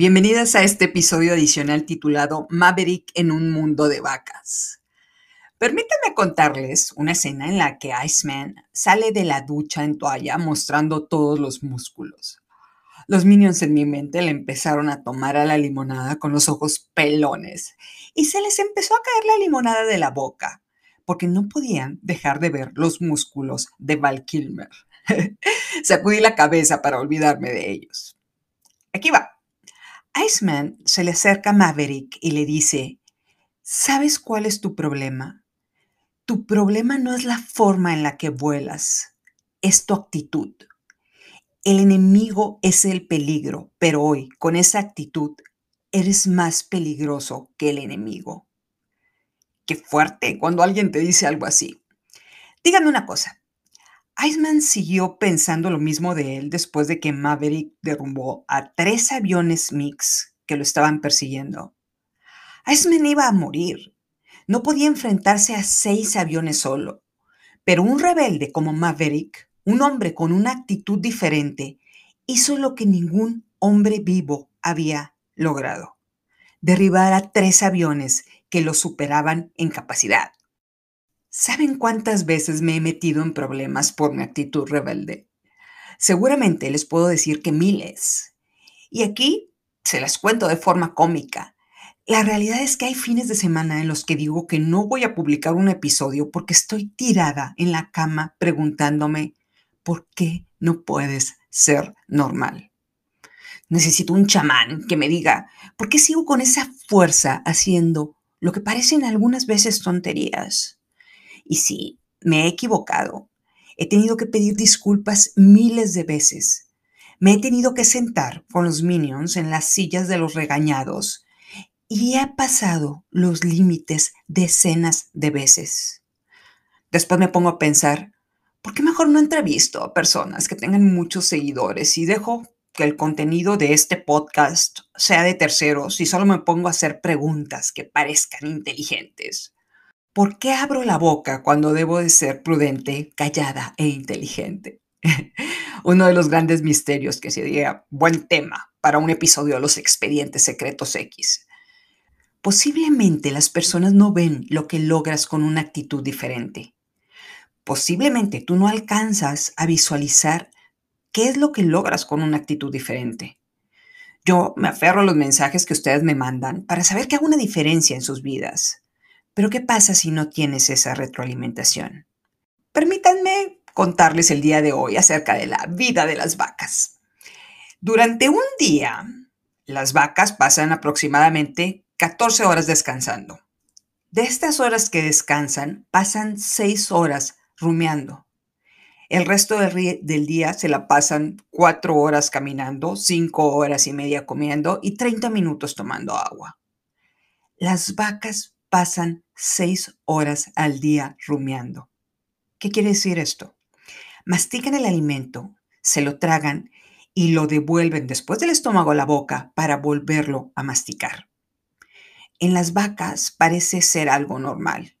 Bienvenidas a este episodio adicional titulado Maverick en un mundo de vacas. Permítanme contarles una escena en la que Iceman sale de la ducha en toalla mostrando todos los músculos. Los minions en mi mente le empezaron a tomar a la limonada con los ojos pelones y se les empezó a caer la limonada de la boca porque no podían dejar de ver los músculos de Val Kilmer. Sacudí la cabeza para olvidarme de ellos. Aquí va. Iceman se le acerca a Maverick y le dice, ¿sabes cuál es tu problema? Tu problema no es la forma en la que vuelas, es tu actitud. El enemigo es el peligro, pero hoy, con esa actitud, eres más peligroso que el enemigo. Qué fuerte cuando alguien te dice algo así. Díganme una cosa, Iceman siguió pensando lo mismo de él después de que Maverick derrumbó a tres aviones Mix que lo estaban persiguiendo. Iceman iba a morir. No podía enfrentarse a seis aviones solo. Pero un rebelde como Maverick, un hombre con una actitud diferente, hizo lo que ningún hombre vivo había logrado. Derribar a tres aviones que lo superaban en capacidad. ¿Saben cuántas veces me he metido en problemas por mi actitud rebelde? Seguramente les puedo decir que miles. Y aquí se las cuento de forma cómica. La realidad es que hay fines de semana en los que digo que no voy a publicar un episodio porque estoy tirada en la cama preguntándome, ¿por qué no puedes ser normal? Necesito un chamán que me diga, ¿por qué sigo con esa fuerza haciendo lo que parecen algunas veces tonterías? Y sí, me he equivocado. He tenido que pedir disculpas miles de veces. Me he tenido que sentar con los minions en las sillas de los regañados y he pasado los límites decenas de veces. Después me pongo a pensar, ¿por qué mejor no entrevisto a personas que tengan muchos seguidores y dejo que el contenido de este podcast sea de terceros y solo me pongo a hacer preguntas que parezcan inteligentes? ¿Por qué abro la boca cuando debo de ser prudente, callada e inteligente? Uno de los grandes misterios que sería buen tema para un episodio de los expedientes secretos X. Posiblemente las personas no ven lo que logras con una actitud diferente. Posiblemente tú no alcanzas a visualizar qué es lo que logras con una actitud diferente. Yo me aferro a los mensajes que ustedes me mandan para saber que hago una diferencia en sus vidas. Pero ¿qué pasa si no tienes esa retroalimentación? Permítanme contarles el día de hoy acerca de la vida de las vacas. Durante un día, las vacas pasan aproximadamente 14 horas descansando. De estas horas que descansan, pasan 6 horas rumiando. El resto del, día se la pasan 4 horas caminando, 5 horas y media comiendo y 30 minutos tomando agua. Las vacas pasan seis horas al día rumiando. ¿Qué quiere decir esto? Mastican el alimento, se lo tragan y lo devuelven después del estómago a la boca para volverlo a masticar. En las vacas parece ser algo normal.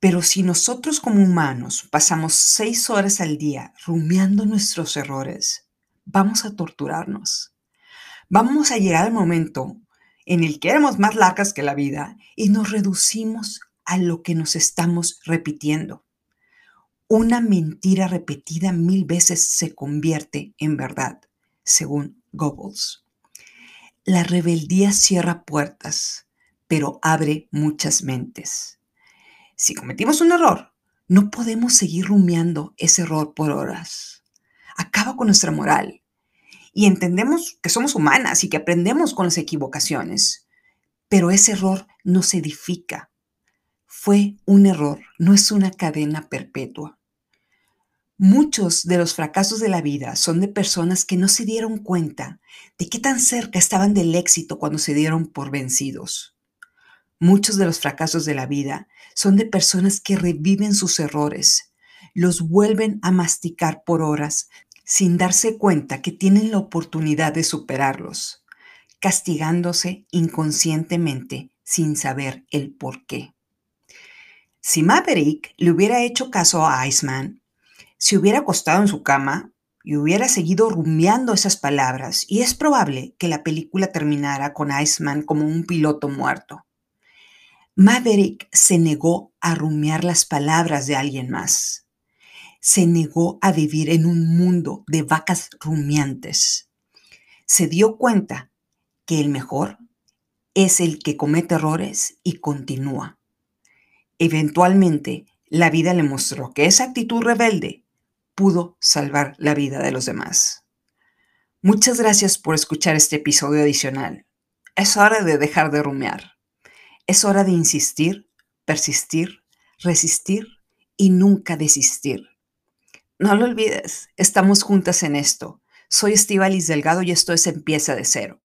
Pero si nosotros como humanos pasamos seis horas al día rumiando nuestros errores, vamos a torturarnos. Vamos a llegar al momento en el que éramos más largas que la vida y nos reducimos a lo que nos estamos repitiendo. Una mentira repetida mil veces se convierte en verdad, según Goebbels. La rebeldía cierra puertas, pero abre muchas mentes. Si cometimos un error, no podemos seguir rumiando ese error por horas. Acaba con nuestra moral, y entendemos que somos humanas y que aprendemos con las equivocaciones. Pero ese error no se edifica. Fue un error, no es una cadena perpetua. Muchos de los fracasos de la vida son de personas que no se dieron cuenta de qué tan cerca estaban del éxito cuando se dieron por vencidos. Muchos de los fracasos de la vida son de personas que reviven sus errores, los vuelven a masticar por horas sin darse cuenta que tienen la oportunidad de superarlos, castigándose inconscientemente sin saber el por qué. Si Maverick le hubiera hecho caso a Iceman, se hubiera acostado en su cama y hubiera seguido rumiando esas palabras, y es probable que la película terminara con Iceman como un piloto muerto. Maverick se negó a rumiar las palabras de alguien más. Se negó a vivir en un mundo de vacas rumiantes. Se dio cuenta que el mejor es el que comete errores y continúa. Eventualmente, la vida le mostró que esa actitud rebelde pudo salvar la vida de los demás. Muchas gracias por escuchar este episodio adicional. Es hora de dejar de rumiar. Es hora de insistir, persistir, resistir y nunca desistir. No lo olvides, estamos juntas en esto. Soy Estivalis Delgado y esto es Empieza de Cero.